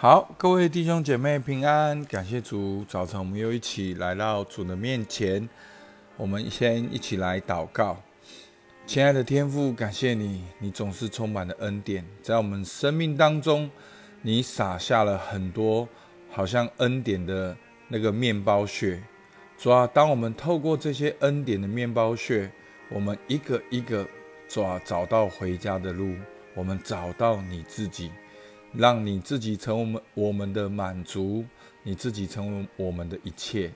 好，各位弟兄姐妹平安，感谢主。早晨我们又一起来到主的面前，我们先一起来祷告。亲爱的天父，感谢你，你总是充满了恩典，在我们生命当中，你撒下了很多好像恩典的那个面包屑。主啊，当我们透过这些恩典的面包屑，我们一个一个抓找到回家的路，我们找到你自己。让你自己成为我们我们的满足，你自己成为我们的一切。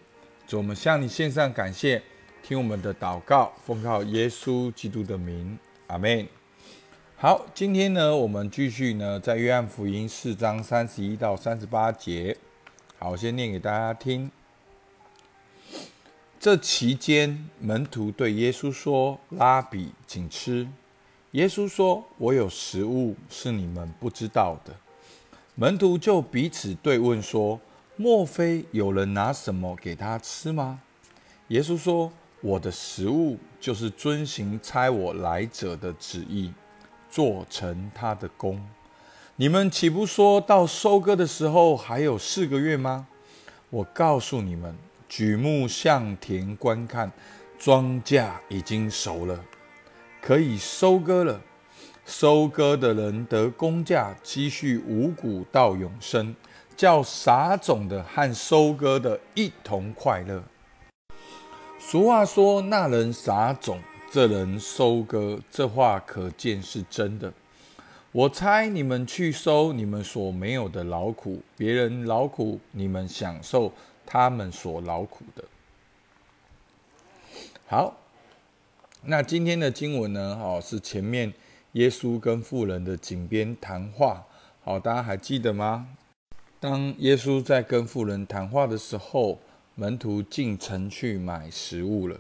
主，我们向你献上感谢，听我们的祷告，奉靠耶稣基督的名，阿门。好，今天呢，我们继续呢，在约翰福音四章三十一到三十八节。好，我先念给大家听。这期间，门徒对耶稣说：“拉比，请吃。”耶稣说：“我有食物是你们不知道的。”门徒就彼此对问说：“莫非有人拿什么给他吃吗？”耶稣说：“我的食物就是遵行差我来者的旨意，做成他的功。你们岂不说到收割的时候还有四个月吗？我告诉你们，举目向田观看，庄稼已经熟了。”可以收割了，收割的人得工价，积蓄五谷到永生，叫撒种的和收割的一同快乐。俗话说：“那人撒种，这人收割。”这话可见是真的。我猜你们去收你们所没有的劳苦，别人劳苦，你们享受他们所劳苦的。好。那今天的经文呢？哦，是前面耶稣跟妇人的井边谈话。好，大家还记得吗？当耶稣在跟妇人谈话的时候，门徒进城去买食物了。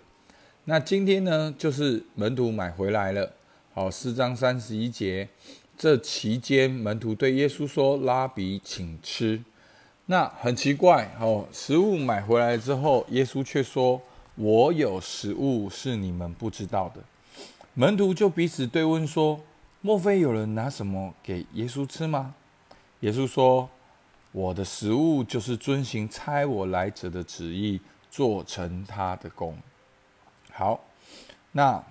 那今天呢，就是门徒买回来了。好，四章三十一节，这期间门徒对耶稣说：“拉比，请吃。”那很奇怪哦，食物买回来之后，耶稣却说。我有食物是你们不知道的，门徒就彼此对问说：“莫非有人拿什么给耶稣吃吗？”耶稣说：“我的食物就是遵行差我来者的旨意，做成他的功。”好，那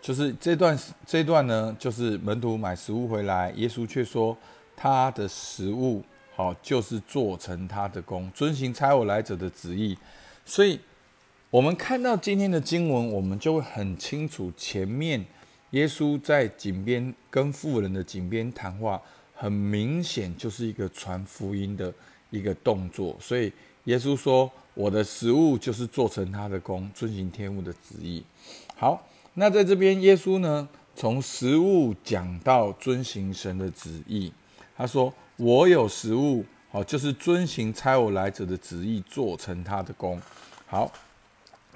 就是这段这段呢，就是门徒买食物回来，耶稣却说他的食物好就是做成他的功，遵行差我来者的旨意。所以，我们看到今天的经文，我们就会很清楚，前面耶稣在井边跟富人的井边谈话，很明显就是一个传福音的一个动作。所以，耶稣说：“我的食物就是做成他的功，遵行天父的旨意。”好，那在这边，耶稣呢，从食物讲到遵行神的旨意。他说：“我有食物。”好，就是遵行差我来者的旨意，做成他的功。好，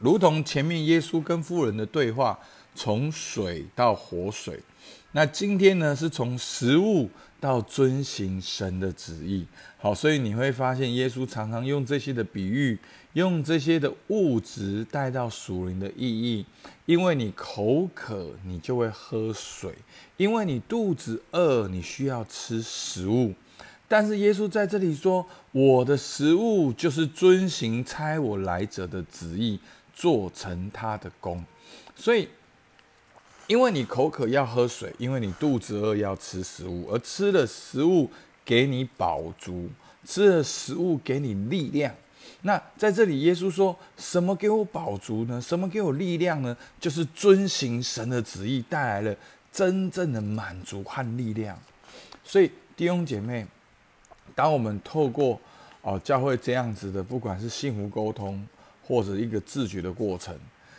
如同前面耶稣跟妇人的对话，从水到活水。那今天呢，是从食物到遵行神的旨意。好，所以你会发现，耶稣常常用这些的比喻，用这些的物质带到属灵的意义。因为你口渴，你就会喝水；因为你肚子饿，你需要吃食物。但是耶稣在这里说：“我的食物就是遵行差我来者的旨意，做成他的功。”所以，因为你口渴要喝水，因为你肚子饿要吃食物，而吃了食物给你饱足，吃了食物给你力量。那在这里，耶稣说什么给我饱足呢？什么给我力量呢？就是遵行神的旨意带来了真正的满足和力量。所以弟兄姐妹。当我们透过哦教会这样子的，不管是幸福沟通或者一个自觉的过程，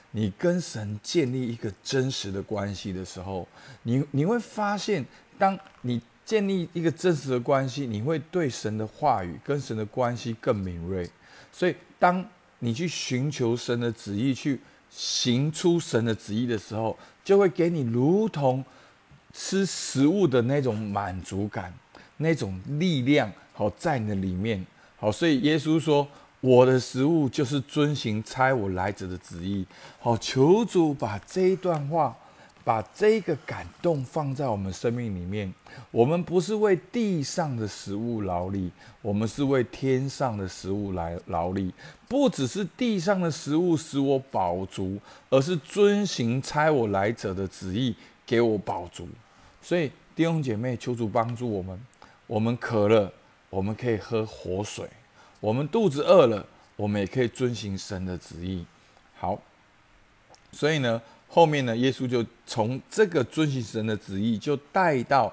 你跟神建立一个真实的关系的时候，你你会发现，当你建立一个真实的关系，你会对神的话语跟神的关系更敏锐。所以，当你去寻求神的旨意，去行出神的旨意的时候，就会给你如同吃食物的那种满足感，那种力量。好，在你的里面，好，所以耶稣说：“我的食物就是遵行差我来者的旨意。”好，求主把这一段话把这个感动放在我们生命里面。我们不是为地上的食物劳力，我们是为天上的食物来劳力。不只是地上的食物使我饱足，而是遵行差我来者的旨意，给我饱足。所以弟兄姐妹，求主帮助我们。我们渴了，我们可以喝活水；我们肚子饿了，我们也可以遵行神的旨意。好，所以呢。后面呢，耶稣就从这个遵行神的旨意，就带到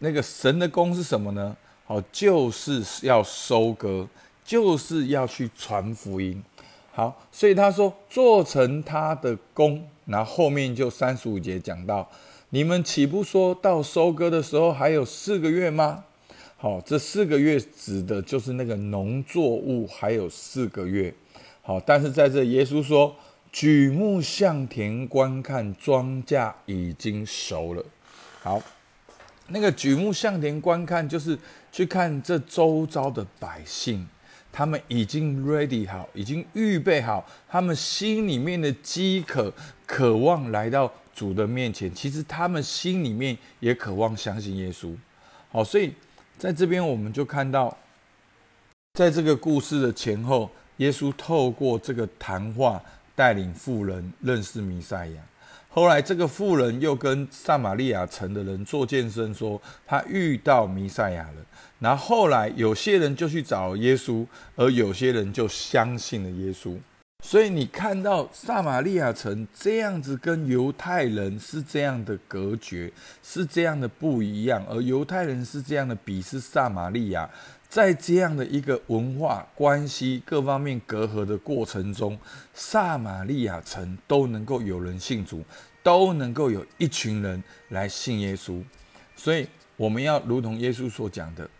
那个神的功是什么呢？好，就是要收割，就是要去传福音。好，所以他说做成他的功，然后后面就三十五节讲到，你们岂不说到收割的时候还有四个月吗？好，这四个月指的就是那个农作物还有四个月。好，但是在这耶稣说。举目向田观看，庄稼已经熟了。好，那个举目向田观看，就是去看这周遭的百姓，他们已经 ready 好，已经预备好，他们心里面的饥渴、渴望来到主的面前。其实他们心里面也渴望相信耶稣。好，所以在这边我们就看到，在这个故事的前后，耶稣透过这个谈话。带领富人认识弥赛亚，后来这个富人又跟撒玛利亚城的人做见证，说他遇到弥赛亚了。然后后来有些人就去找耶稣，而有些人就相信了耶稣。所以你看到撒玛利亚城这样子跟犹太人是这样的隔绝，是这样的不一样，而犹太人是这样的鄙视撒玛利亚。在这样的一个文化关系各方面隔阂的过程中，撒玛利亚城都能够有人信主，都能够有一群人来信耶稣。所以我们要如同耶稣所讲的，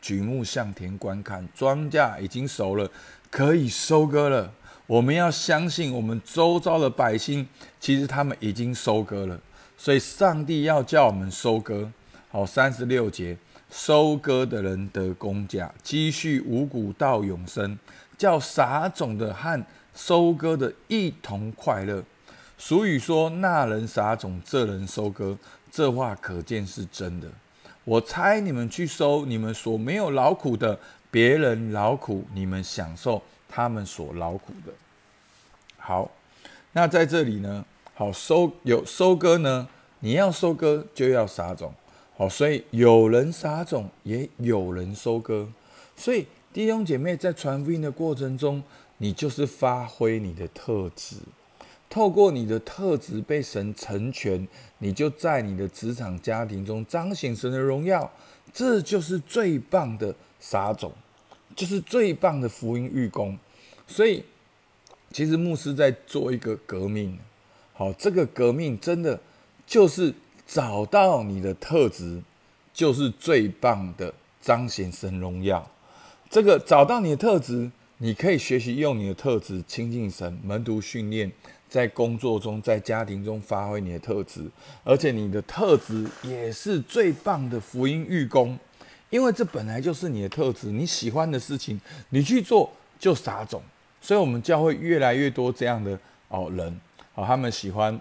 举目向田观看，庄稼已经熟了，可以收割了。我们要相信我们周遭的百姓，其实他们已经收割了。所以上帝要叫我们收割。好，三十六节。收割的人得工价，积蓄五谷到永生，叫撒种的和收割的一同快乐。俗语说：“那人撒种，这人收割。”这话可见是真的。我猜你们去收你们所没有劳苦的，别人劳苦，你们享受他们所劳苦的。好，那在这里呢？好收有收割呢？你要收割就要撒种。好，所以有人撒种，也有人收割。所以弟兄姐妹在传福音的过程中，你就是发挥你的特质，透过你的特质被神成全，你就在你的职场家庭中彰显神的荣耀。这就是最棒的撒种，就是最棒的福音预工。所以，其实牧师在做一个革命。好，这个革命真的就是。找到你的特质，就是最棒的彰显神荣耀。这个找到你的特质，你可以学习用你的特质亲近神，门徒训练，在工作中、在家庭中发挥你的特质，而且你的特质也是最棒的福音预工，因为这本来就是你的特质。你喜欢的事情，你去做就撒种。所以，我们教会越来越多这样的哦人，哦，他们喜欢。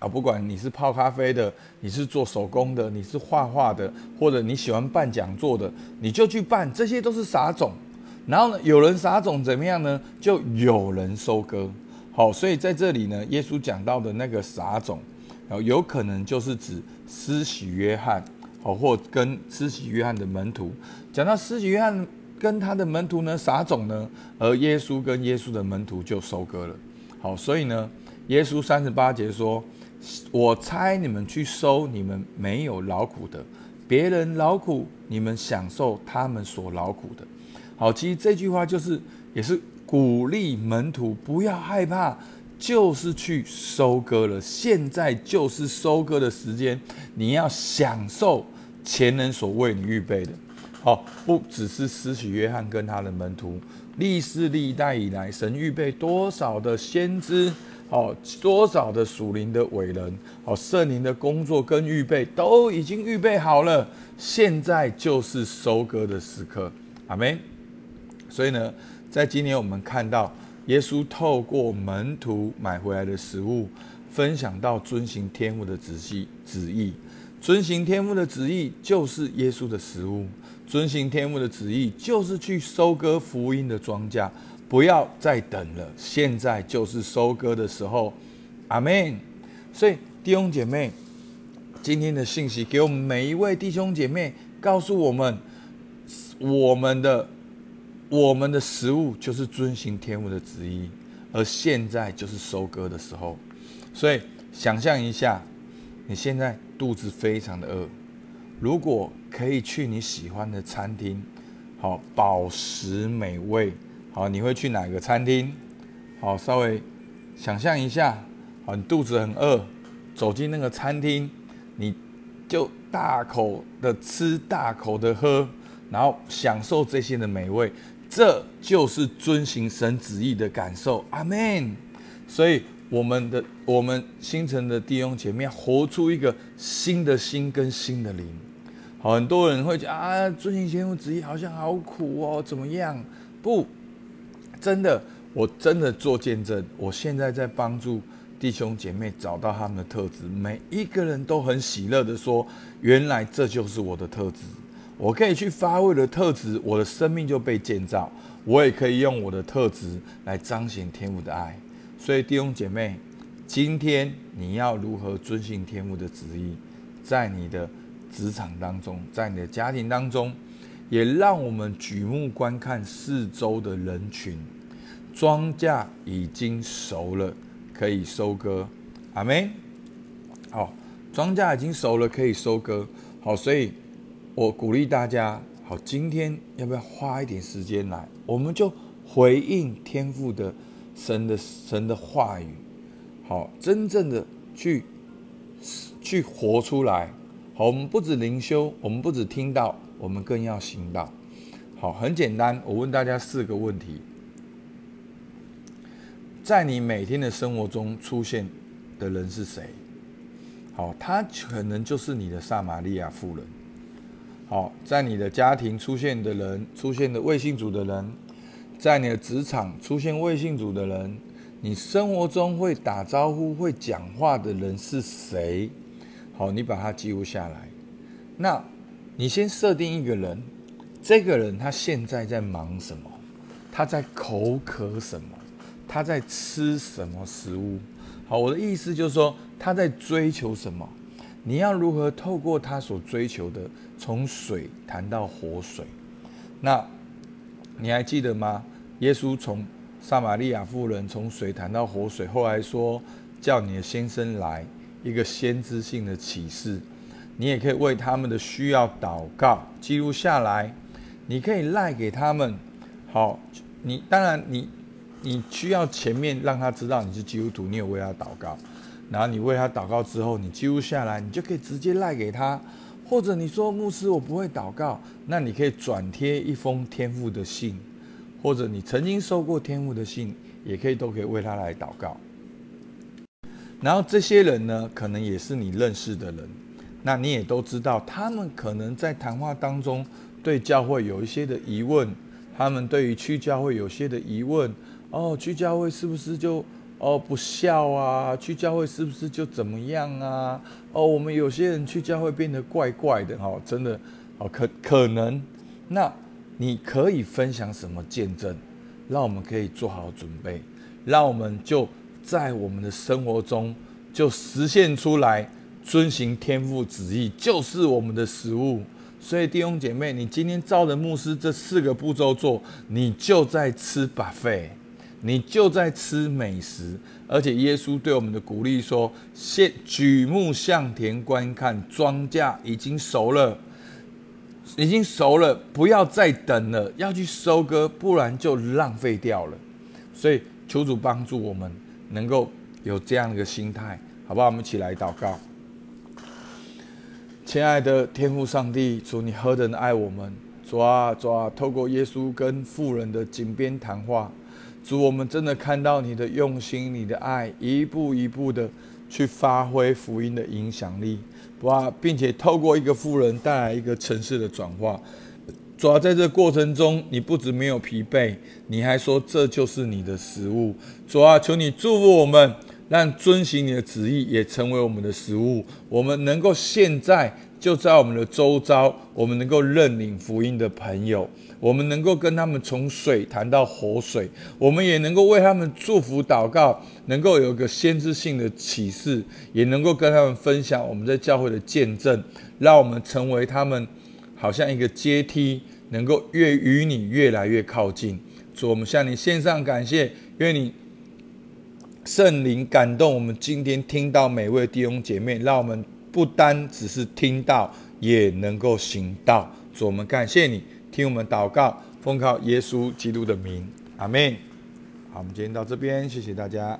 啊，不管你是泡咖啡的，你是做手工的，你是画画的，或者你喜欢办讲座的，你就去办，这些都是撒种。然后呢，有人撒种怎么样呢？就有人收割。好，所以在这里呢，耶稣讲到的那个撒种，然后有可能就是指施洗约翰，哦，或跟施洗约翰的门徒。讲到施洗约翰跟他的门徒呢撒种呢，而耶稣跟耶稣的门徒就收割了。好，所以呢，耶稣三十八节说。我猜你们去收你们没有劳苦的，别人劳苦，你们享受他们所劳苦的。好，其实这句话就是也是鼓励门徒不要害怕，就是去收割了。现在就是收割的时间，你要享受前人所为你预备的。好，不只是施洗约翰跟他的门徒，历世历代以来，神预备多少的先知。哦，多少的属灵的伟人，哦，圣灵的工作跟预备都已经预备好了，现在就是收割的时刻，阿门。所以呢，在今年我们看到耶稣透过门徒买回来的食物，分享到遵行天父的旨意，旨意，遵行天父的旨意就是耶稣的食物，遵行天父的旨意就是去收割福音的庄稼，不要再等了，现在就是收割的时候，阿门。所以弟兄姐妹，今天的信息给我们每一位弟兄姐妹，告诉我们，我们的我们的食物就是遵行天父的旨意，而现在就是收割的时候。所以，想象一下，你现在肚子非常的饿，如果可以去你喜欢的餐厅，好饱食美味，好，你会去哪个餐厅？好，稍微想象一下，好，你肚子很饿，走进那个餐厅，你就大口的吃，大口的喝，然后享受这些的美味，这就是遵行神旨意的感受。阿门。所以。我们的我们星辰的弟兄姐妹，活出一个新的心跟新的灵。好，很多人会讲啊，遵行天父旨意好像好苦哦，怎么样？不，真的，我真的做见证。我现在在帮助弟兄姐妹找到他们的特质，每一个人都很喜乐的说，原来这就是我的特质。我可以去发挥的特质，我的生命就被建造。我也可以用我的特质来彰显天父的爱。所以弟兄姐妹，今天你要如何遵行天父的旨意，在你的职场当中，在你的家庭当中，也让我们举目观看四周的人群，庄稼已经熟了，可以收割。阿门。好，庄稼已经熟了，可以收割。好，所以我鼓励大家，好，今天要不要花一点时间来，我们就回应天父的。神的神的话语，好，真正的去去活出来。好，我们不止灵修，我们不止听到，我们更要行道。好，很简单，我问大家四个问题：在你每天的生活中出现的人是谁？好，他可能就是你的撒玛利亚妇人。好，在你的家庭出现的人，出现的卫信主的人。在你的职场出现微信组的人，你生活中会打招呼、会讲话的人是谁？好，你把它记录下来。那，你先设定一个人，这个人他现在在忙什么？他在口渴什么？他在吃什么食物？好，我的意思就是说他在追求什么？你要如何透过他所追求的，从水谈到活水？那你还记得吗？耶稣从撒玛利亚妇人从水谈到活水，后来说叫你的先生来，一个先知性的启示。你也可以为他们的需要祷告，记录下来。你可以赖给他们。好，你当然你你需要前面让他知道你是基督徒，你有为他祷告。然后你为他祷告之后，你记录下来，你就可以直接赖给他。或者你说牧师我不会祷告，那你可以转贴一封天父的信。或者你曾经收过天父的信，也可以都可以为他来祷告。然后这些人呢，可能也是你认识的人，那你也都知道，他们可能在谈话当中对教会有一些的疑问，他们对于去教会有些的疑问。哦，去教会是不是就哦不孝啊？去教会是不是就怎么样啊？哦，我们有些人去教会变得怪怪的，哈，真的，哦，可可能那。你可以分享什么见证，让我们可以做好准备，让我们就在我们的生活中就实现出来，遵行天父旨意就是我们的食物。所以弟兄姐妹，你今天照着牧师这四个步骤做，你就在吃 buffet，你就在吃美食。而且耶稣对我们的鼓励说：现举目向田观看，庄稼已经熟了。已经熟了，不要再等了，要去收割，不然就浪费掉了。所以求主帮助我们，能够有这样一个心态，好不好？我们一起来祷告。亲爱的天父上帝，主你何等的爱我们！主啊，主啊，透过耶稣跟富人的井边谈话，主我们真的看到你的用心，你的爱，一步一步的去发挥福音的影响力。哇，并且透过一个富人带来一个城市的转化，主要在这过程中，你不止没有疲惫，你还说这就是你的食物。主啊，求你祝福我们，让遵行你的旨意也成为我们的食物。我们能够现在就在我们的周遭，我们能够认领福音的朋友，我们能够跟他们从水谈到活水，我们也能够为他们祝福祷告，能够有一个先知性的启示，也能够跟他们分享我们在教会的见证，让我们成为他们好像一个阶梯，能够越与你越来越靠近。主，我们向你献上感谢，愿你圣灵感动我们今天听到每位弟兄姐妹，让我们不单只是听到，也能够行道。主，我们感谢你，听我们祷告，奉靠耶稣基督的名，阿门。好，我们今天到这边，谢谢大家。